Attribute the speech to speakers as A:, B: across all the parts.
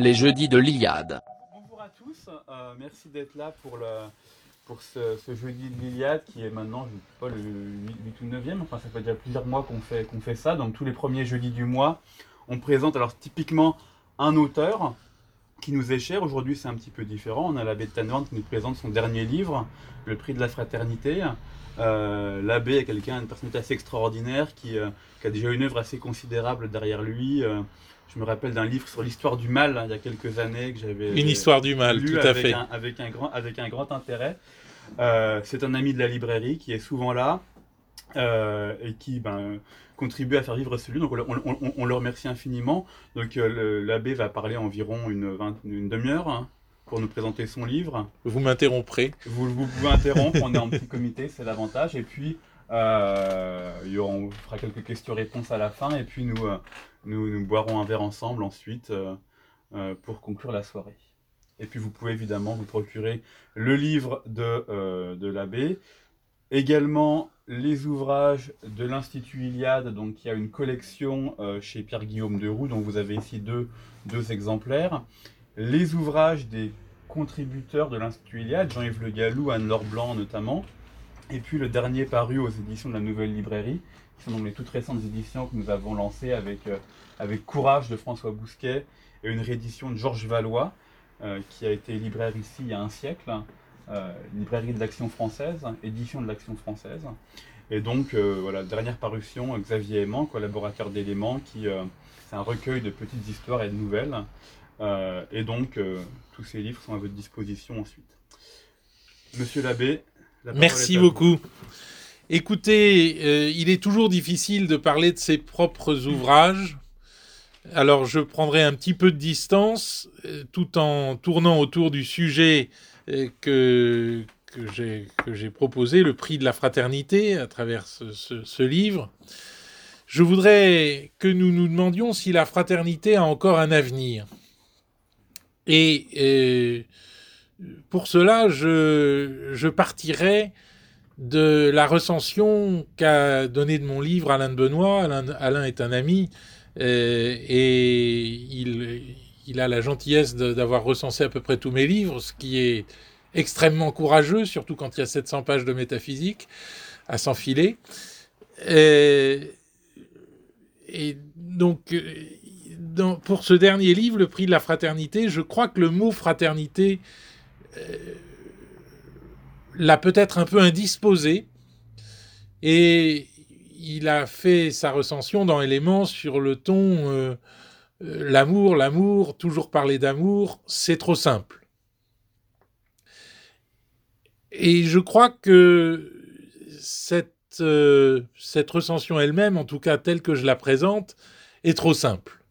A: Les jeudis de l'Iliade.
B: Bonjour à tous, euh, merci d'être là pour, le, pour ce, jeudi de l'Iliade qui est maintenant, je ne sais pas, le 8, ou 9e, enfin ça fait déjà plusieurs mois qu'on fait, qu'on fait ça, donc tous les premiers jeudis du mois, on présente alors typiquement un auteur qui nous est cher. Aujourd'hui, c'est un petit peu différent. On a l'abbé de qui nous présente son dernier livre, Le prix de la fraternité. Euh, l'abbé est quelqu'un, une personnalité assez extraordinaire qui, euh, qui, a déjà une œuvre assez considérable derrière lui. Euh, je me rappelle d'un livre sur l'histoire du mal hein, il y a quelques années que j'avais
C: une histoire du mal, tout à fait,
B: avec un grand avec un grand intérêt. c'est un ami de la librairie qui est souvent là et qui ben, contribué à faire vivre ce lieu. Donc on, le remercie infiniment. Donc euh, l'abbé va parler environ une, une demi-heure hein, pour nous présenter son livre.
C: Vous m'interromprez.
B: Vous, vous, pouvez interrompre, on est en petit comité, c'est l'avantage. Et puis euh, on fera quelques questions-réponses à la fin et puis nous, euh, nous, nous, boirons un verre ensemble ensuite pour conclure la soirée. Et puis vous pouvez évidemment vous procurer le livre de, de l'abbé. Également les ouvrages de l'Institut Iliade, donc il y a une collection euh, chez Pierre-Guillaume de Roux, dont vous avez ici deux, exemplaires. Les ouvrages des contributeurs de l'Institut Iliade, Jean-Yves Le Gallou, Anne-Laure Blanc notamment. Et puis le dernier paru aux éditions de la Nouvelle Librairie, qui sont donc les toutes récentes éditions que nous avons lancées avec, euh, Courage de François Bousquet et une réédition de Georges Valois, euh, qui a été libraire ici il y a un siècle. Euh, librairie de l'Action française, édition de l'Action française. Et donc, euh, voilà, dernière parution, Xavier Aimant, collaborateur d'Éléments, qui euh, c'est un recueil de petites histoires et de nouvelles. et donc, tous ces livres sont à votre disposition ensuite. Monsieur l'abbé,
C: Merci beaucoup. Écoutez, il est toujours difficile de parler de ses propres ouvrages. Alors je prendrai un petit peu de distance tout en tournant autour du sujet que, que j'ai proposé, le prix de la fraternité, à travers ce, livre. Je voudrais que nous nous demandions si la fraternité a encore un avenir. Et, pour cela, je, je partirai de la recension qu'a donnée de mon livre Alain de Benoît. Alain, est un ami euh, et il, il a la gentillesse d'avoir recensé à peu près tous mes livres, ce qui est extrêmement courageux, surtout quand il y a 700 pages de métaphysique à s'enfiler. Et, donc, pour ce dernier livre, Le prix de la fraternité, je crois que le mot fraternité euh, l'a peut-être un peu indisposé. Et il a fait sa recension dans Éléments sur le ton euh, euh, l'amour, l'amour, toujours parler d'amour, c'est trop simple. Et je crois que cette, euh, cette recension elle-même, en tout cas telle que je la présente, est trop simple.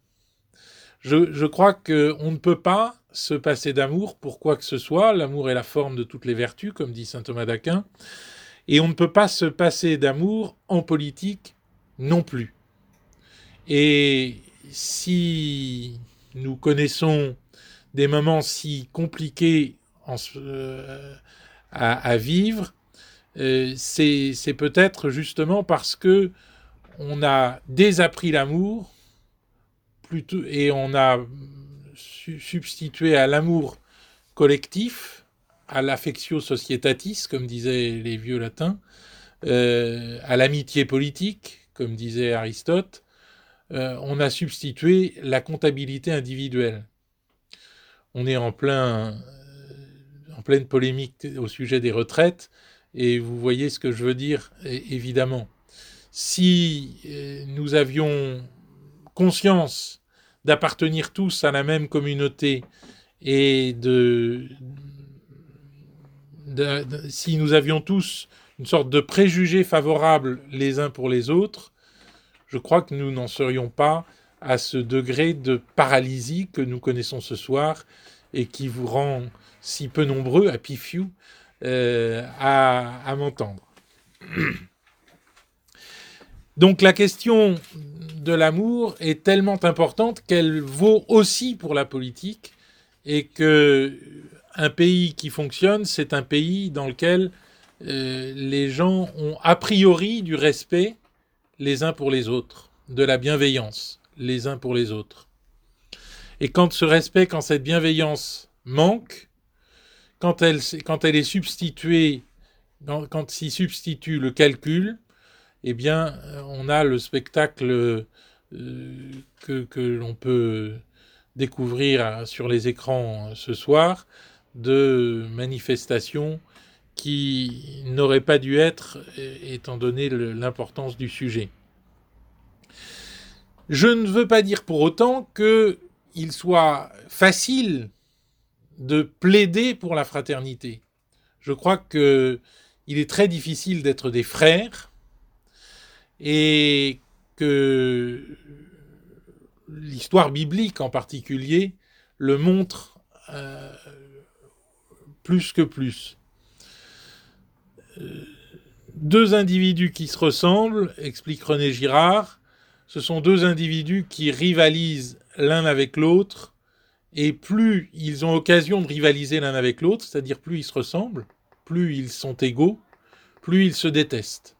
C: Je, je crois qu'on ne peut pas se passer d'amour pour quoi que ce soit. L'amour est la forme de toutes les vertus, comme dit saint Thomas d'Aquin. Et on ne peut pas se passer d'amour en politique non plus. Et si nous connaissons des moments si compliqués euh, à, vivre, euh, c'est peut-être justement parce que on a désappris l'amour et on a substitué à l'amour collectif, à l'affectio societatis, comme disaient les vieux latins, euh, à l'amitié politique, comme disait Aristote, euh, on a substitué la comptabilité individuelle. On est en, plein, euh, en pleine polémique au sujet des retraites, et vous voyez ce que je veux dire, évidemment. Si euh, nous avions conscience d'appartenir tous à la même communauté et de, si nous avions tous une sorte de préjugés favorables les uns pour les autres, je crois que nous n'en serions pas à ce degré de paralysie que nous connaissons ce soir et qui vous rend si peu nombreux, à Pifiou, euh, à, m'entendre. Donc la question de l'amour est tellement importante qu'elle vaut aussi pour la politique et que un pays qui fonctionne, c'est un pays dans lequel euh, les gens ont a priori du respect les uns pour les autres, de la bienveillance les uns pour les autres. Et quand ce respect, quand cette bienveillance manque, quand elle, quand elle est substituée, quand, s'y substitue le calcul, eh bien, on a le spectacle euh, que, que l'on peut découvrir sur les écrans ce soir de manifestations qui n'auraient pas dû être étant donné l'importance du sujet. Je ne veux pas dire pour autant qu'il soit facile de plaider pour la fraternité. Je crois qu'il est très difficile d'être des frères et que l'histoire biblique en particulier le montre euh, plus que plus. Deux individus qui se ressemblent, explique René Girard, ce sont deux individus qui rivalisent l'un avec l'autre, et plus ils ont occasion de rivaliser l'un avec l'autre, c'est-à-dire plus ils se ressemblent, plus ils sont égaux, plus ils se détestent.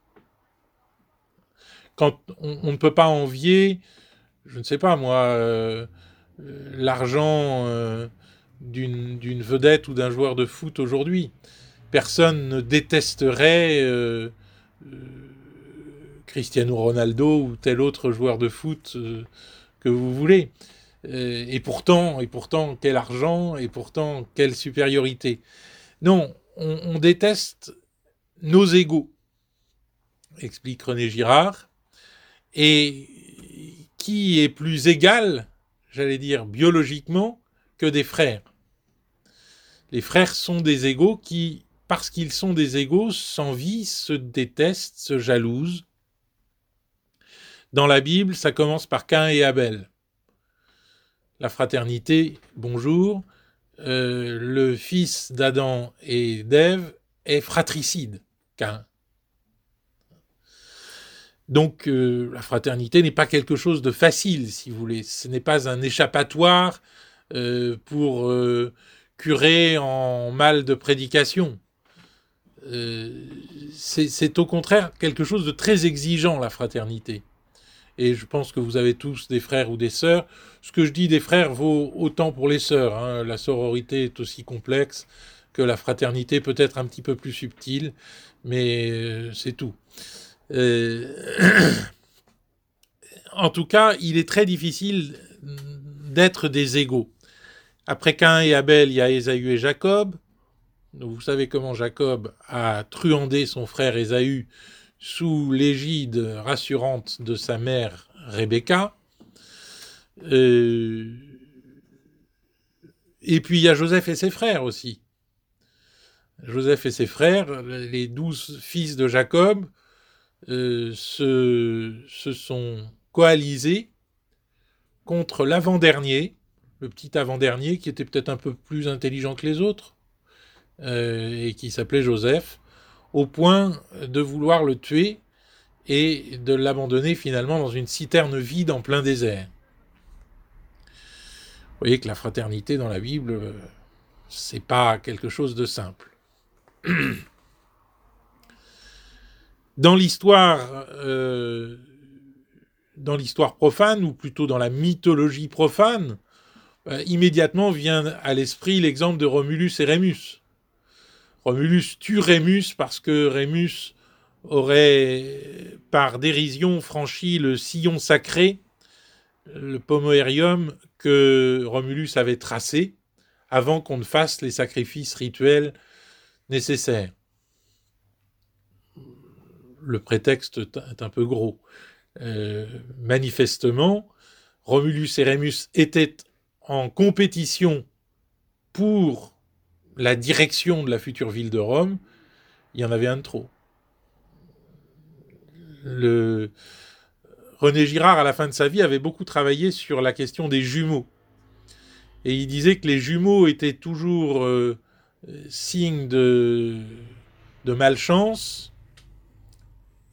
C: Quand on, ne peut pas envier, je ne sais pas moi, euh, euh, l'argent euh, d'une vedette ou d'un joueur de foot aujourd'hui. Personne ne détesterait euh, Cristiano Ronaldo ou tel autre joueur de foot que vous voulez. et pourtant, et pourtant, quel argent, et pourtant, quelle supériorité. Non, on, on déteste nos égaux, explique René Girard. Et qui est plus égal j'allais dire, biologiquement que des frères? Les frères sont des égaux qui, parce qu'ils sont des égaux, s'envient, se détestent, se jalousent. Dans la Bible, ça commence par Cain et Abel. La fraternité, bonjour. Euh, le fils d'Adam et d'Ève est fratricide, Cain. Donc euh, la fraternité n'est pas quelque chose de facile, si vous voulez. Ce n'est pas un échappatoire euh, pour curer en mal de prédication. C'est au contraire quelque chose de très exigeant, la fraternité. Et je pense que vous avez tous des frères ou des sœurs. Ce que je dis des frères vaut autant pour les sœurs. Hein. La sororité est aussi complexe que la fraternité, peut-être un petit peu plus subtile, mais c'est tout. Euh, en tout cas, il est très difficile d'être des égaux. Après Cain et Abel, il y a Ésaü et Jacob. Vous savez comment Jacob a truandé son frère Ésaü sous l'égide rassurante de sa mère Rebecca. Euh, et puis il y a Joseph et ses frères aussi. Joseph et ses frères, les douze fils de Jacob, euh, se, sont coalisés contre l'avant-dernier, le petit avant-dernier qui était peut-être un peu plus intelligent que les autres, euh, et qui s'appelait Joseph, au point de vouloir le tuer et de l'abandonner finalement dans une citerne vide en plein désert. Vous voyez que la fraternité dans la Bible, euh, c'est pas quelque chose de simple. Dans l'histoire, euh, dans l'histoire profane, ou plutôt dans la mythologie profane, immédiatement vient à l'esprit l'exemple de Romulus et Rémus. Romulus tue Rémus parce que Rémus aurait, par dérision, franchi le sillon sacré, le pomoerium que Romulus avait tracé avant qu'on ne fasse les sacrifices rituels nécessaires le prétexte est un peu gros. Euh, manifestement, Romulus et Rémus étaient en compétition pour la direction de la future ville de Rome. Il y en avait un de trop. René Girard, à la fin de sa vie, avait beaucoup travaillé sur la question des jumeaux. Et il disait que les jumeaux étaient toujours euh, signe de, malchance,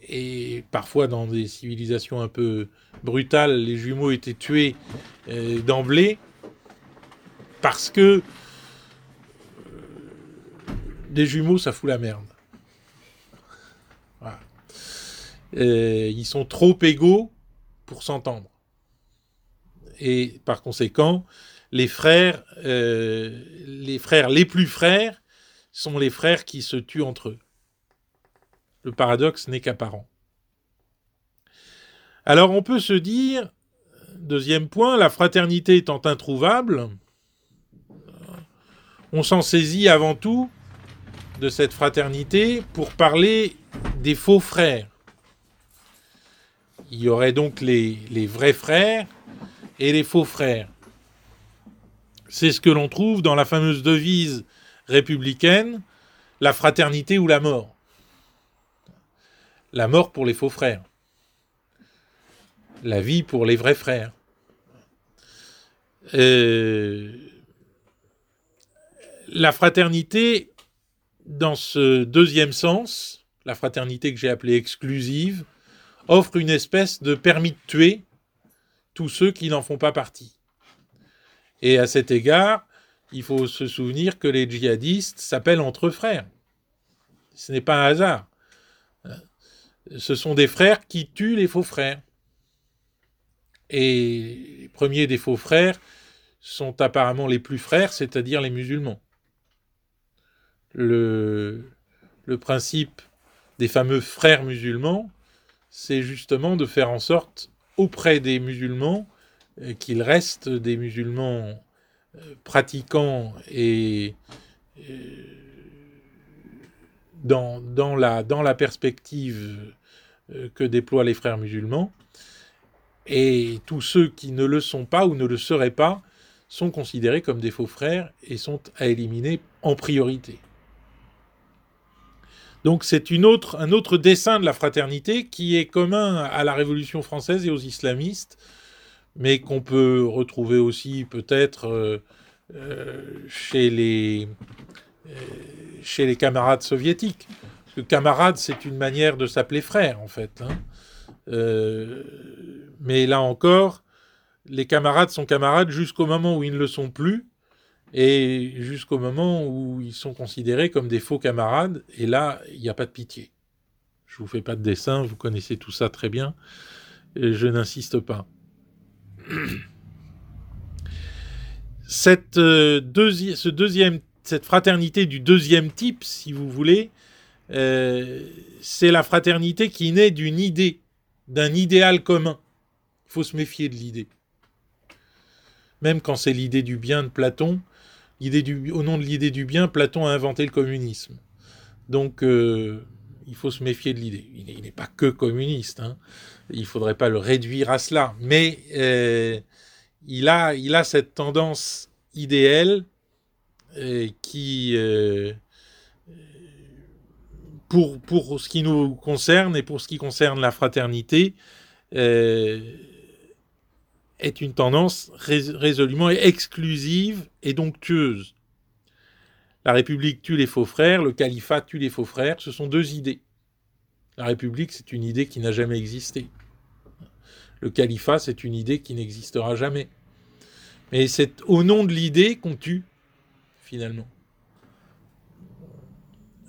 C: et parfois dans des civilisations un peu brutales, les jumeaux étaient tués euh, d'emblée parce que des jumeaux, ça fout la merde. Ils sont trop égaux pour s'entendre. Et par conséquent, les frères, euh, les frères les plus frères sont les frères qui se tuent entre eux. Le paradoxe n'est qu'apparent. Alors on peut se dire, deuxième point, la fraternité étant introuvable, on s'en saisit avant tout de cette fraternité pour parler des faux frères. Il y aurait donc les, vrais frères et les faux frères. C'est ce que l'on trouve dans la fameuse devise républicaine, la fraternité ou la mort. La mort pour les faux frères. La vie pour les vrais frères. Euh, la fraternité, dans ce deuxième sens, la fraternité que j'ai appelée exclusive, offre une espèce de permis de tuer tous ceux qui n'en font pas partie. Et à cet égard, il faut se souvenir que les djihadistes s'appellent entre frères. Ce n'est pas un hasard. Ce sont des frères qui tuent les faux frères. Et les premiers des faux frères sont apparemment les plus frères, c'est-à-dire les musulmans. Le, principe des fameux frères musulmans, c'est justement de faire en sorte auprès des musulmans euh, qu'ils restent des musulmans euh, pratiquants et euh, la, dans la perspective que déploient les frères musulmans. Et tous ceux qui ne le sont pas ou ne le seraient pas sont considérés comme des faux frères et sont à éliminer en priorité. Donc c'est un autre dessin de la fraternité qui est commun à la Révolution française et aux islamistes, mais qu'on peut retrouver aussi peut-être euh, euh, chez, les, euh, chez les camarades soviétiques. Parce camarade, c'est une manière de s'appeler frère, en fait. Hein. mais là encore, les camarades sont camarades jusqu'au moment où ils ne le sont plus, et jusqu'au moment où ils sont considérés comme des faux camarades, et là, il n'y a pas de pitié. Je vous fais pas de dessin, vous connaissez tout ça très bien, et je n'insiste pas. Cette, euh, deuxième, cette fraternité du deuxième type, si vous voulez, euh, c'est la fraternité qui naît d'une idée, d'un idéal commun. Il faut se méfier de l'idée. Même quand c'est l'idée du bien de Platon, du, au nom de l'idée du bien, Platon a inventé le communisme. Donc, euh, il faut se méfier de l'idée. Il n'est pas que communiste. Hein. Il ne faudrait pas le réduire à cela. Mais euh, il, a, il a cette tendance idéale euh, qui, pour, pour ce qui nous concerne et pour ce qui concerne la fraternité, est une tendance résolument exclusive et donc tueuse. La République tue les faux frères, le califat tue les faux frères, ce sont deux idées. La République, c'est une idée qui n'a jamais existé. Le califat, c'est une idée qui n'existera jamais. Mais c'est au nom de l'idée qu'on tue, finalement.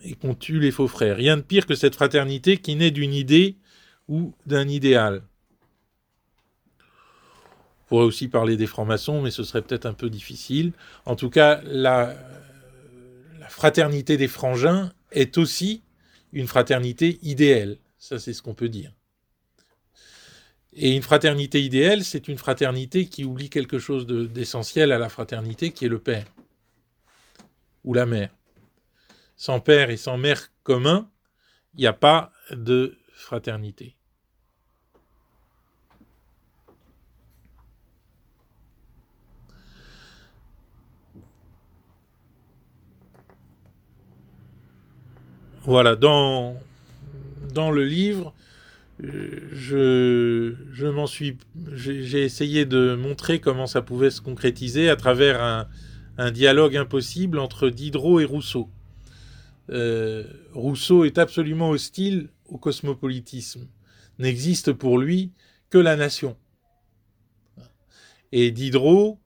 C: Et qu'on tue les faux frères. Rien de pire que cette fraternité qui naît d'une idée ou d'un idéal. Pourrait aussi parler des francs-maçons, mais ce serait peut-être un peu difficile. En tout cas, la, la fraternité des frangins est aussi une fraternité idéale. Ça, c'est ce qu'on peut dire. Et une fraternité idéale, c'est une fraternité qui oublie quelque chose d'essentiel à la fraternité, qui est le père ou la mère. Sans père et sans mère commun, il n'y a pas de fraternité. Voilà, dans, le livre, je, je m'en suis, j'ai essayé de montrer comment ça pouvait se concrétiser à travers un, un dialogue impossible entre Diderot et Rousseau. Euh, Rousseau est absolument hostile au cosmopolitisme. N'existe pour lui que la nation. Et Diderot,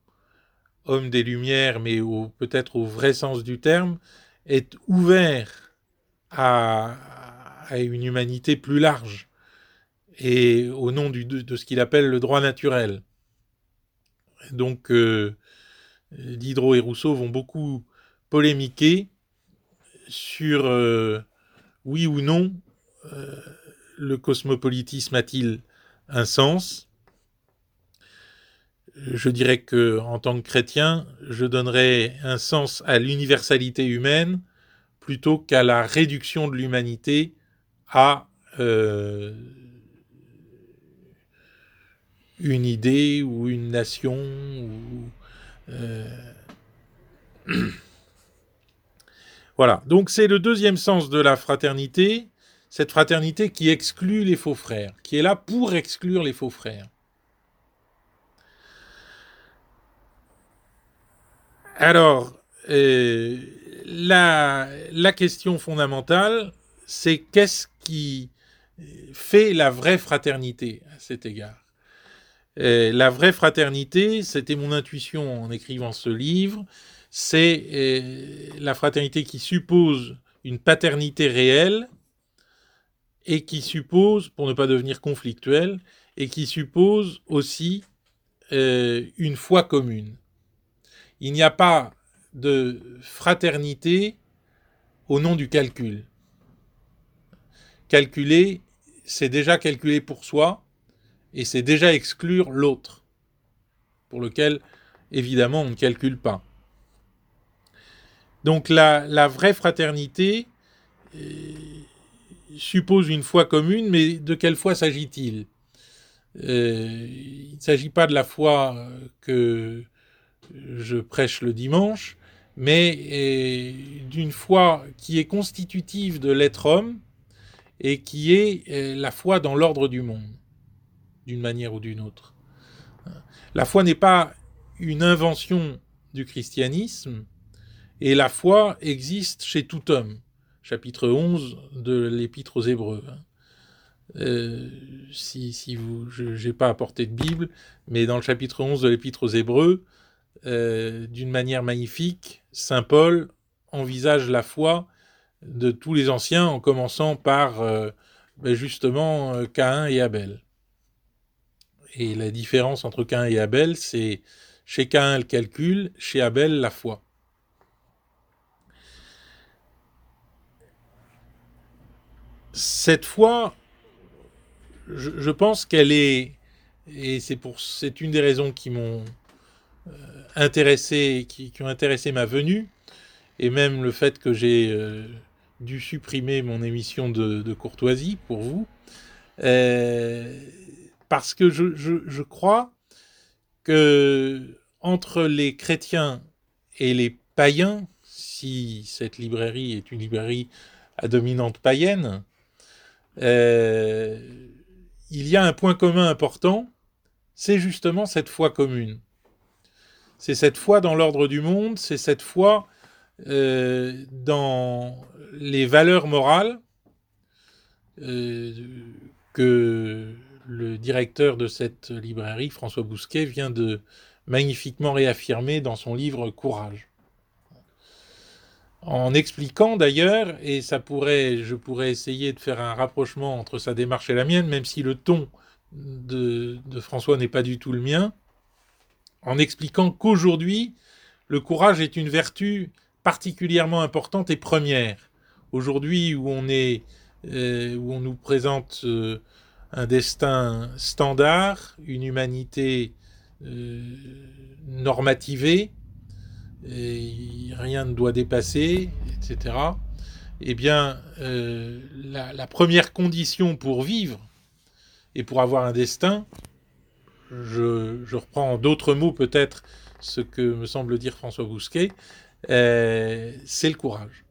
C: homme des Lumières, mais peut-être au vrai sens du terme, est ouvert à, une humanité plus large et au nom de, ce qu'il appelle le droit naturel. Donc, euh, Diderot et Rousseau vont beaucoup polémiquer sur euh, oui ou non euh, le cosmopolitisme a-t-il un sens? Je dirais que en tant que chrétien, je donnerais un sens à l'universalité humaine plutôt qu'à la réduction de l'humanité à euh, une idée ou une nation. Euh, voilà, donc c'est le deuxième sens de la fraternité, cette fraternité qui exclut les faux frères, qui est là pour exclure les faux frères. Alors, euh, la, question fondamentale, c'est qu'est-ce qui fait la vraie fraternité à cet égard? Euh, la vraie fraternité, c'était mon intuition en écrivant ce livre, c'est euh, la fraternité qui suppose une paternité réelle et qui suppose, pour ne pas devenir conflictuelle, et qui suppose aussi euh, une foi commune. Il n'y a pas de fraternité au nom du calcul. Calculer, c'est déjà calculer pour soi, et c'est déjà exclure l'autre, pour lequel, évidemment, on ne calcule pas. Donc la, vraie fraternité euh, suppose une foi commune, mais de quelle foi s'agit-il? Euh, Il ne s'agit pas de la foi que je prêche le dimanche, mais euh, d'une foi qui est constitutive de l'être homme, et qui est euh, la foi dans l'ordre du monde, d'une manière ou d'une autre. La foi n'est pas une invention du christianisme, et la foi existe chez tout homme. Chapitre 11 de l'Épître aux Hébreux. Euh, si, si, vous, je n'ai pas apporté de Bible, mais dans le chapitre 11 de l'Épître aux Hébreux, d'une manière magnifique, Saint Paul envisage la foi de tous les anciens, en commençant par euh, ben justement euh, Caïn et Abel. Et la différence entre Caïn et Abel, c'est chez Caïn le calcul, chez Abel la foi. Cette foi, je, pense qu'elle est, et c'est une des raisons qui m'ont intéressé, qui, ont intéressé ma venue, et même le fait que j'ai dû supprimer mon émission de, courtoisie pour vous, euh, parce que je, crois que entre les chrétiens et les païens, si cette librairie est une librairie à dominante païenne, euh, il y a un point commun important, c'est justement cette foi commune. C'est cette foi dans l'ordre du monde, c'est cette foi euh, dans les valeurs morales euh, que le directeur de cette librairie, François Bousquet, vient de magnifiquement réaffirmer dans son livre Courage. En expliquant d'ailleurs, et ça pourrait, je pourrais essayer de faire un rapprochement entre sa démarche et la mienne, même si le ton de, de François n'est pas du tout le mien, en expliquant qu'aujourd'hui, le courage est une vertu particulièrement importante et première. Aujourd'hui, où on est, euh, où on nous présente euh, un destin standard, une humanité euh, normativée, et rien ne doit dépasser, etc. Eh bien, la, première condition pour vivre et pour avoir un destin, je, reprends d'autres mots peut-être ce que me semble dire François Bousquet, euh, c'est le courage.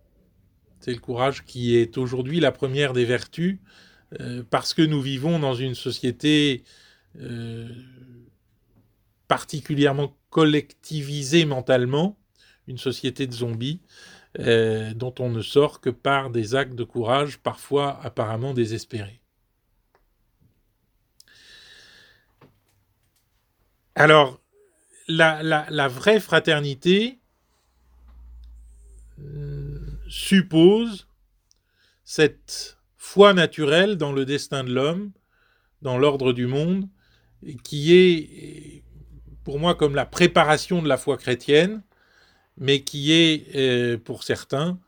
C: C'est le courage qui est aujourd'hui la première des vertus, euh, parce que nous vivons dans une société euh, particulièrement collectivisée mentalement, une société de zombies, dont on ne sort que par des actes de courage parfois apparemment désespérés. Alors, la vraie fraternité, suppose cette foi naturelle dans le destin de l'homme, dans l'ordre du monde, qui est pour moi comme la préparation de la foi chrétienne, mais qui est euh, pour certains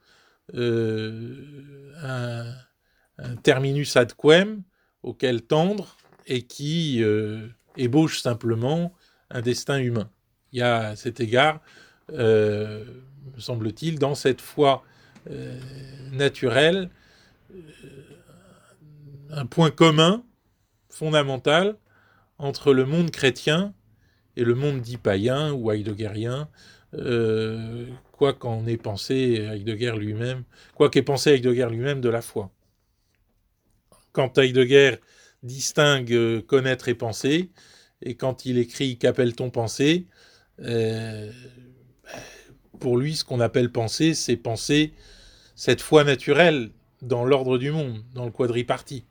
C: euh, un, terminus ad quem auquel tendre et qui euh, ébauche simplement un destin humain. Il y a à cet égard, me semble-t-il, dans cette foi naturelle, un point commun fondamental entre le monde chrétien et le monde dit païen ou heideggerien, euh, quoi qu'en ait pensé Heidegger lui-même, quoi qu'ait pensé Heidegger lui-même de la foi. Quand Heidegger distingue euh, connaître et penser, et quand il écrit Qu'appelle-t-on penser euh, Pour lui, ce qu'on appelle penser, c'est penser cette foi naturelle dans l'ordre du monde, dans le quadripartie.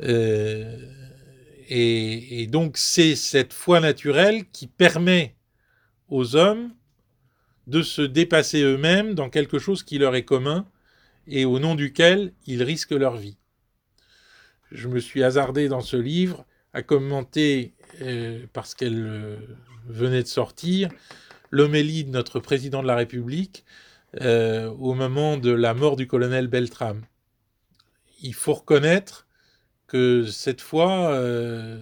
C: Euh, et, donc c'est cette foi naturelle qui permet aux hommes de se dépasser eux-mêmes dans quelque chose qui leur est commun et au nom duquel ils risquent leur vie. Je me suis hasardé dans ce livre à commenter, euh, parce qu'elle euh, venait de sortir, l'homélie de notre président de la République au moment de la mort du colonel Beltrame. Il faut reconnaître que cette fois, euh,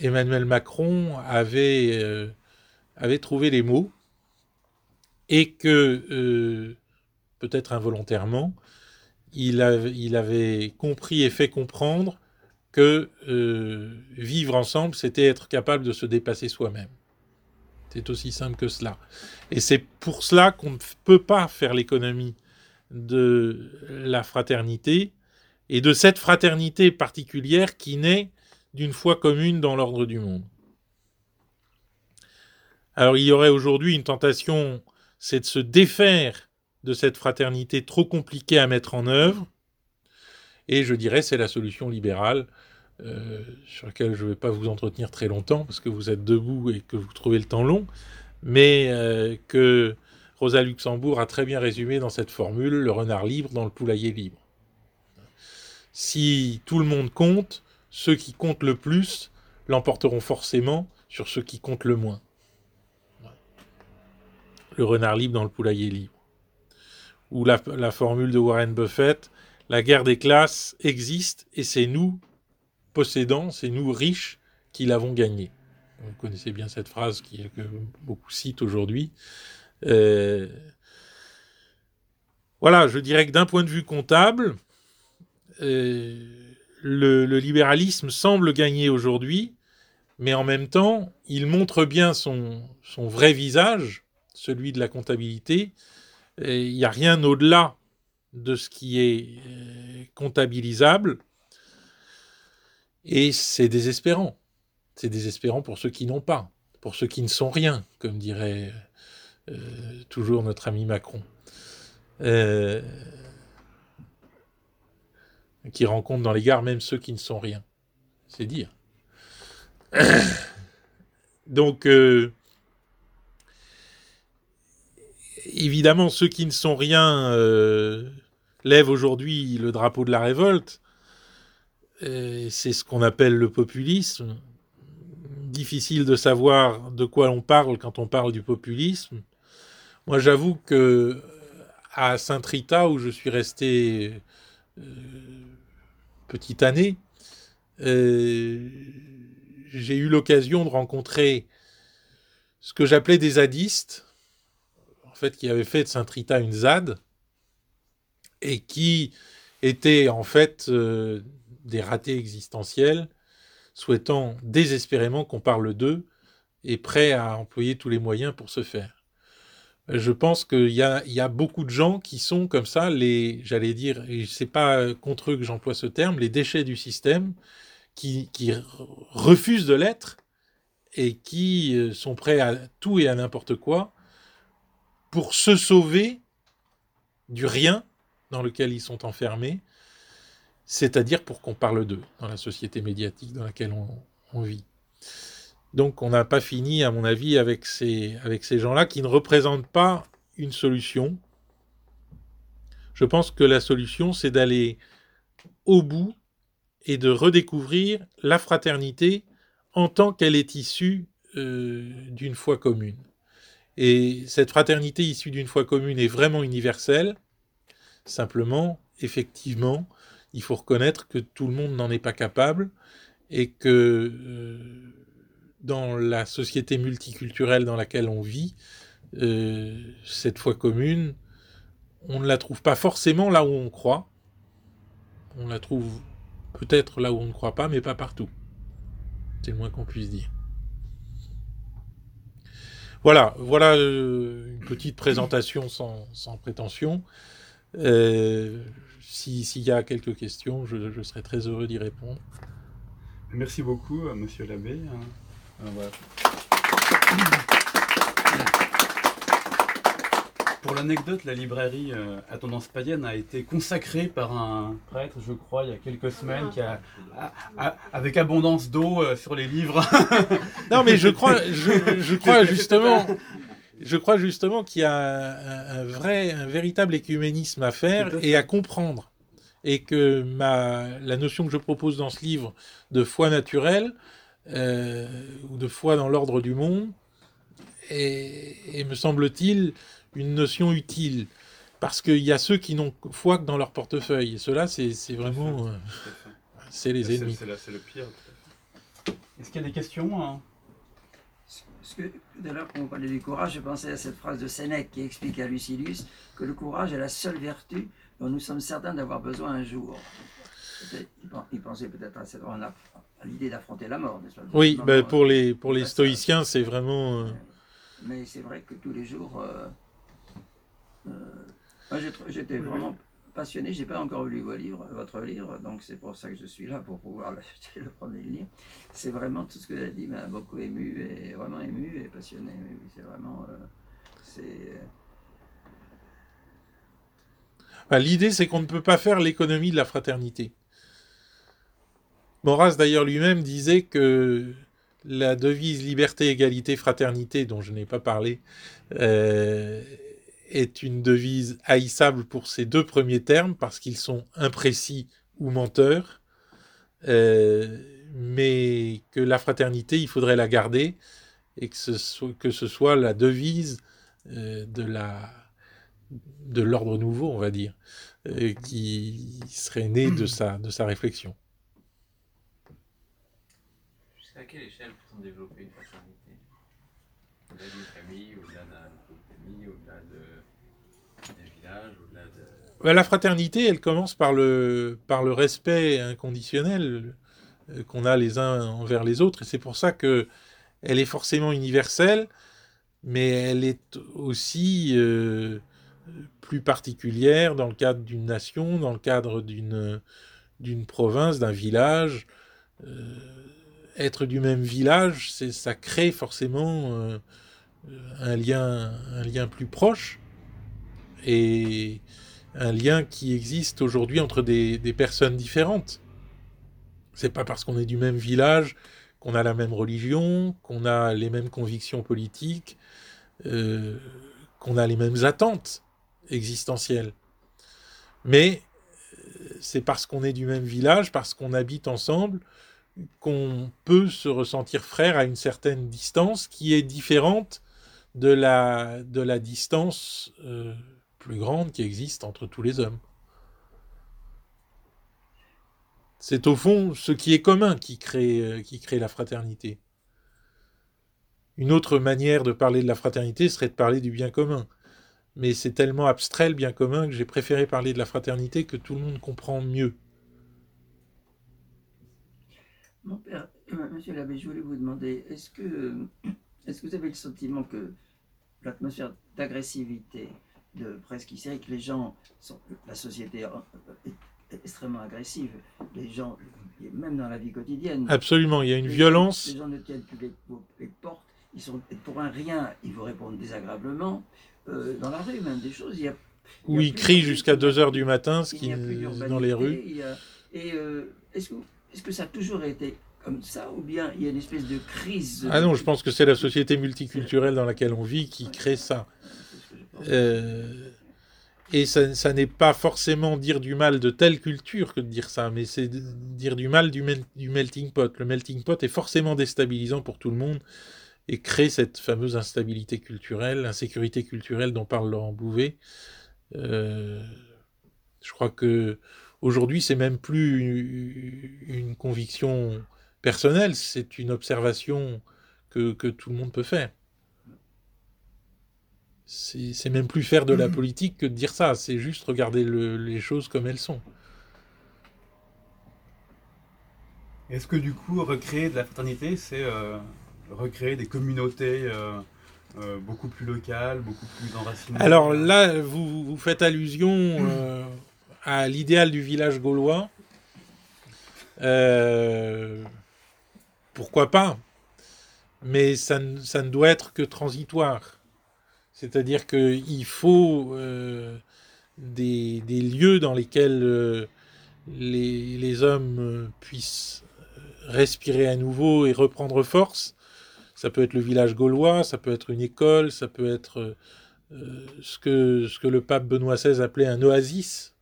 C: Emmanuel Macron avait, euh, avait trouvé les mots et que, euh, peut-être involontairement, il, il, avait compris et fait comprendre que vivre ensemble, c'était être capable de se dépasser soi-même. C'est aussi simple que cela. Et c'est pour cela qu'on ne peut pas faire l'économie de la fraternité et de cette fraternité particulière qui naît d'une foi commune dans l'ordre du monde. Alors il y aurait aujourd'hui une tentation, c'est de se défaire de cette fraternité trop compliquée à mettre en œuvre, et je dirais c'est la solution libérale, euh, sur laquelle je ne vais pas vous entretenir très longtemps, parce que vous êtes debout et que vous trouvez le temps long, mais euh, que Rosa Luxembourg a très bien résumé dans cette formule, le renard libre dans le poulailler libre si tout le monde compte, ceux qui comptent le plus l'emporteront forcément sur ceux qui comptent le moins. Le renard libre dans le poulailler libre. Ou la, formule de Warren Buffett, la guerre des classes existe et c'est nous, possédants, c'est nous riches, qui l'avons gagnée. Vous connaissez bien cette phrase qui, que beaucoup citent aujourd'hui. Euh, voilà, je dirais que d'un point de vue comptable, euh, le, libéralisme semble gagner aujourd'hui, mais en même temps, il montre bien son, vrai visage, celui de la comptabilité. Il n'y a rien au-delà de ce qui est euh, comptabilisable. Et c'est désespérant. C'est désespérant pour ceux qui n'ont pas, pour ceux qui ne sont rien, comme dirait euh, toujours notre ami Macron qui rencontrent dans les gares même ceux qui ne sont rien. C'est dire. Donc, euh, évidemment, ceux qui ne sont rien euh, lèvent aujourd'hui le drapeau de la révolte. C'est ce qu'on appelle le populisme. Difficile de savoir de quoi on parle quand on parle du populisme. Moi, j'avoue que à Saint-Rita, où je suis resté euh, petite année, euh, j'ai eu l'occasion de rencontrer ce que j'appelais des zadistes, fait, qui avaient fait de Saint-Rita une ZAD, et qui étaient en fait euh, des ratés existentiels, souhaitant désespérément qu'on parle d'eux et prêts à employer tous les moyens pour se faire. Je pense qu'il y a, beaucoup de gens qui sont comme ça, les, j'allais dire, et c'est pas contre eux que j'emploie ce terme, les déchets du système, qui, refusent de l'être et qui euh, sont prêts à tout et à n'importe quoi pour se sauver du rien dans lequel ils sont enfermés, c'est-à-dire pour qu'on parle d'eux dans la société médiatique dans laquelle on vit. Donc on n'a pas fini, à mon avis, avec ces, gens-là qui ne représentent pas une solution, Je pense que la solution, c'est d'aller au bout et de redécouvrir la fraternité en tant qu'elle est issue euh, d'une foi commune. Et cette fraternité issue d'une foi commune est vraiment universelle. Simplement, effectivement, il faut reconnaître que tout le monde n'en est pas capable et que euh, dans la société multiculturelle dans laquelle on vit, euh, cette foi commune, on ne la trouve pas forcément là où on croit. On la trouve peut-être là où on ne croit pas, mais pas partout. C'est le moins qu'on puisse dire. Voilà, voilà euh, une petite présentation sans, prétention. Euh, s'il y a quelques questions, je, je serai très heureux d'y répondre.
B: Merci beaucoup, monsieur l'abbé. Voilà. Pour l'anecdote, la librairie euh, à tendance païenne a été consacrée par un prêtre, je crois, il y a quelques semaines, qui a, avec abondance d'eau euh, sur les livres.
C: non, mais je crois, je, crois justement, je crois justement qu'il y a un, vrai, un véritable écuménisme à faire et à comprendre, et que ma, la notion que je propose dans ce livre de foi naturelle euh, ou de foi dans l'ordre du monde est, me semble-t-il, une notion utile. Parce qu'il y a ceux qui n'ont foi que dans leur portefeuille. Et ceux-là, c'est vraiment. Euh, c'est les ennemis.
B: C'est le pire. Est-ce qu'il y a des questions hein?
D: Ce que, tout à l'heure, quand on parlait du courage, je pensais à cette phrase de Sénèque qui explique à Lucilius que le courage est la seule vertu dont nous sommes certains d'avoir besoin un jour. Il pensait peut-être à, cette, à l'idée d'affronter la mort, n'est-ce pas?
C: Oui, ben, pour les, pour les stoïciens, c'est vraiment. Euh,
D: mais c'est vrai que tous les jours. Euh, euh, j'étais vraiment passionné, j'ai pas encore lu vos livres, votre livre, donc c'est pour ça que je suis là, pour pouvoir le prendre et le lire. C'est vraiment tout ce que vous avez dit m'a beaucoup ému, et vraiment ému et passionné. C'est vraiment. c'est.
C: Bah, l'idée, c'est qu'on ne peut pas faire l'économie de la fraternité. Maurras d'ailleurs lui-même disait que la devise liberté, égalité, fraternité, dont je n'ai pas parlé, euh, est une devise haïssable pour ces deux premiers termes parce qu'ils sont imprécis ou menteurs, euh, mais que la fraternité, il faudrait la garder et que ce soit, que ce soit la devise euh, de la de l'ordre nouveau, on va dire, qui serait né de sa, de sa réflexion.
E: À quelle échelle peut-on développer une fraternité Au-delà d'une famille, au-delà d'un groupe d'amis, au-delà
C: Bah, la fraternité, elle commence par le, respect inconditionnel euh, qu'on a les uns envers les autres, et c'est pour ça que elle est forcément universelle, mais elle est aussi euh, plus particulière dans le cadre d'une nation, dans le cadre d'une province, d'un village. Euh, être du même village, ça crée forcément un lien plus proche et un lien qui existe aujourd'hui entre des, personnes différentes. C'est pas parce qu'on est du même village qu'on a la même religion, qu'on a les mêmes convictions politiques, euh, qu'on a les mêmes attentes existentielles. Mais euh, c'est parce qu'on est du même village, parce qu'on habite ensemble, qu'on peut se ressentir frère à une certaine distance qui est différente de la, de la distance euh, plus grande qui existe entre tous les hommes. C'est au fond ce qui est commun qui crée, euh, qui crée la fraternité. Une autre manière de parler de la fraternité serait de parler du bien commun. Mais c'est tellement abstrait le bien commun que j'ai préféré parler de la fraternité que tout le monde comprend mieux.
D: Mon père, euh, monsieur l'abbé, je voulais vous demander, que, est-ce que vous avez le sentiment que l'atmosphère d'agressivité, de presque hystérique, les gens, sont, la société est extrêmement agressive, les gens, même dans la vie quotidienne.
C: Absolument, il y a une violence.
D: les gens ne tiennent plus les, portes, ils sont pour un rien, ils vous répondent désagréablement. Euh, dans la rue, même des choses. Il y a,
C: Où ils crient jusqu'à 2 heures du matin, ce qui dans les rues.
D: et euh, est-ce que est-ce que ça a toujours été comme ça ou bien il y a une espèce de crise?
C: Ah non, je pense que c'est la société multiculturelle dans laquelle on vit qui crée ça. Euh, et ça, ça n'est pas forcément dire du mal de telle culture que de dire ça, mais c'est dire du mal du, mel- du melting pot. Le melting pot est forcément déstabilisant pour tout le monde et crée cette fameuse instabilité culturelle, insécurité culturelle dont parle Laurent Bouvet. Euh, je crois que aujourd'hui, c'est même plus une conviction personnelle, c'est une observation que tout le monde peut faire. C'est même plus faire de la politique que de dire ça, c'est juste regarder le- les choses comme elles sont.
B: Est-ce que du coup, recréer de la fraternité, c'est euh, recréer des communautés euh, euh, beaucoup plus locales, beaucoup plus enracinées?
C: Alors là, vous, vous faites allusion euh, à l'idéal du village gaulois. Pourquoi pas? Mais ça ne doit être que transitoire. C'est-à-dire qu'il faut euh, des, lieux dans lesquels euh, les, hommes euh, puissent respirer à nouveau et reprendre force. Ça peut être le village gaulois, ça peut être une école, ça peut être ce, que, le pape Benoît XVI appelait un oasis.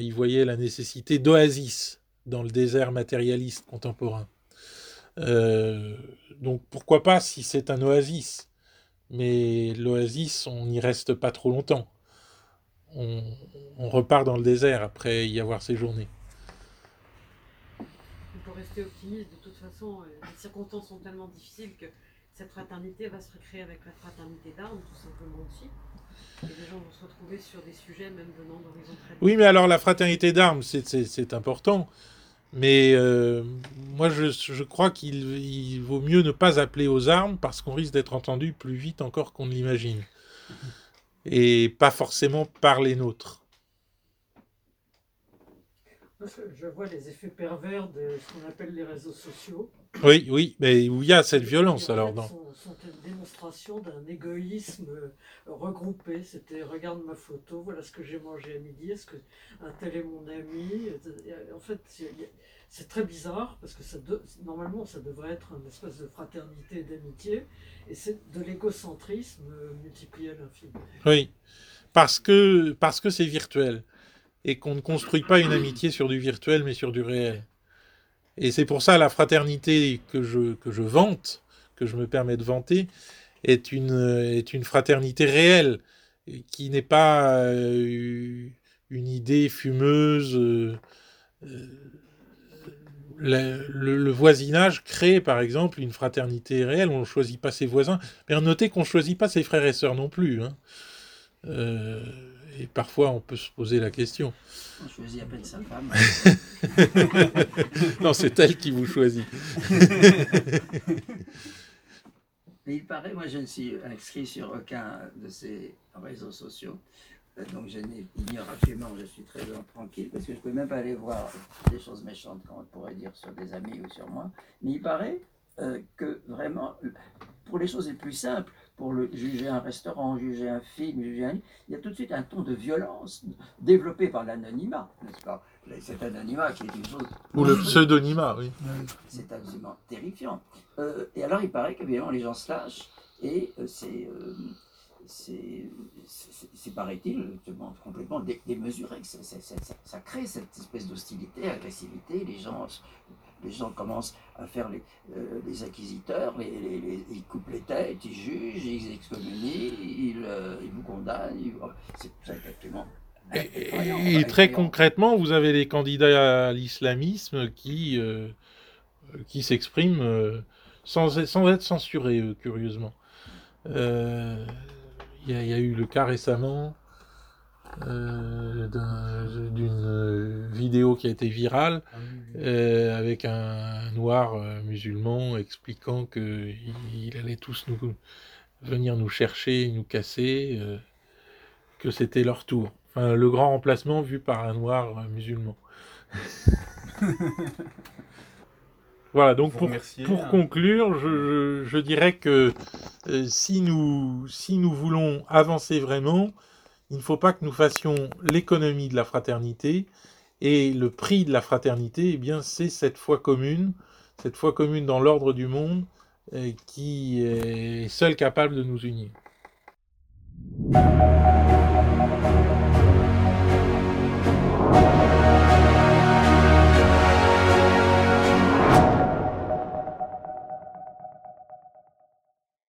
C: Il voyait la nécessité d'oasis dans le désert matérialiste contemporain. Donc pourquoi pas si c'est un oasis? Mais l'oasis, on n'y reste pas trop longtemps. On, on repart dans le désert après y avoir séjourné.
F: Il faut rester optimiste. De toute façon, euh, les circonstances sont tellement difficiles que cette fraternité va se recréer avec la fraternité d'armes, tout simplement aussi. Et les gens vont se retrouver sur des sujets même venant d'horizons très
C: Oui, mais alors la fraternité d'armes, c'est important. Mais euh, moi, je, je crois qu'il il vaut mieux ne pas appeler aux armes parce qu'on risque d'être entendu plus vite encore qu'on ne l'imagine. Et pas forcément par les nôtres.
G: Je vois les effets pervers de ce qu'on appelle les réseaux sociaux.
C: Oui, oui, mais où il y a cette violence alors. Dans...
G: sont, sont une démonstration d'un égoïsme euh, regroupé. C'était regarde ma photo, voilà ce que j'ai mangé à midi, est-ce que un tel est mon ami Et, En fait, c'est- très bizarre parce que ça de- normalement ça devrait être une espèce de fraternité et d'amitié, et c'est de l'égocentrisme euh, multiplié à l'infini.
C: Oui, parce que parce que c'est virtuel et qu'on ne construit pas une amitié sur du virtuel mais sur du réel. Et c'est pour ça la fraternité que je que je vante, que je me permets de vanter, est une est une fraternité réelle qui n'est pas euh, une idée fumeuse. euh, euh, le, voisinage crée par exemple une fraternité réelle. On ne choisit pas ses voisins, mais notez qu'on ne choisit pas ses frères et sœurs non plus. hein. Et parfois, on peut se poser la question.
D: On choisit à peine sa femme.
C: non, c'est elle qui vous choisit.
D: Mais il paraît, moi je ne suis inscrit sur aucun de ces réseaux sociaux. Euh, Donc je n'ignore absolument, je suis très tranquille parce que je ne peux même pas aller voir des choses méchantes qu'on pourrait dire sur des amis ou sur moi. Mais il paraît euh, que vraiment, pour les choses les plus simples, pour le, juger un restaurant, juger un film, juger un livre, il y a tout de suite un ton de violence développé par l'anonymat, n'est-ce pas? Cet anonymat qui est une chose
C: Ou le pseudonymat, oui.
D: c'est absolument terrifiant. Euh, et alors, il paraît qu'évidemment, les gens se lâchent et euh, c'est, euh, c'est, c'est, paraît-il, complètement dé- démesuré. Ça, ça crée cette espèce d'hostilité, agressivité. Les gens, les gens commencent à faire les, euh, les acquisiteurs, les, les- les- ils coupent les têtes, ils jugent, ils excommunient, ils, euh, ils vous condamnent. ils- c'est, absolument
C: Et, et- et très concrètement, vous avez les candidats à l'islamisme qui, euh, qui s'expriment euh, sans, sans être censurés, curieusement. Il y, a- il y a eu le cas récemment euh, d'un- d'une vidéo qui a été virale euh, avec un noir euh, musulman expliquant que il, allait tous nous venir nous chercher, nous casser, que c'était leur tour. Enfin, le grand remplacement vu par un noir musulman. voilà, donc pour, pour
B: hein.
C: conclure, je, je- je dirais que si, nous, si nous voulons avancer vraiment, il ne faut pas que nous fassions l'économie de la fraternité, et le prix de la fraternité, eh bien, c'est cette foi commune, cette foi commune dans l'ordre du monde, euh, qui est seule capable de nous unir.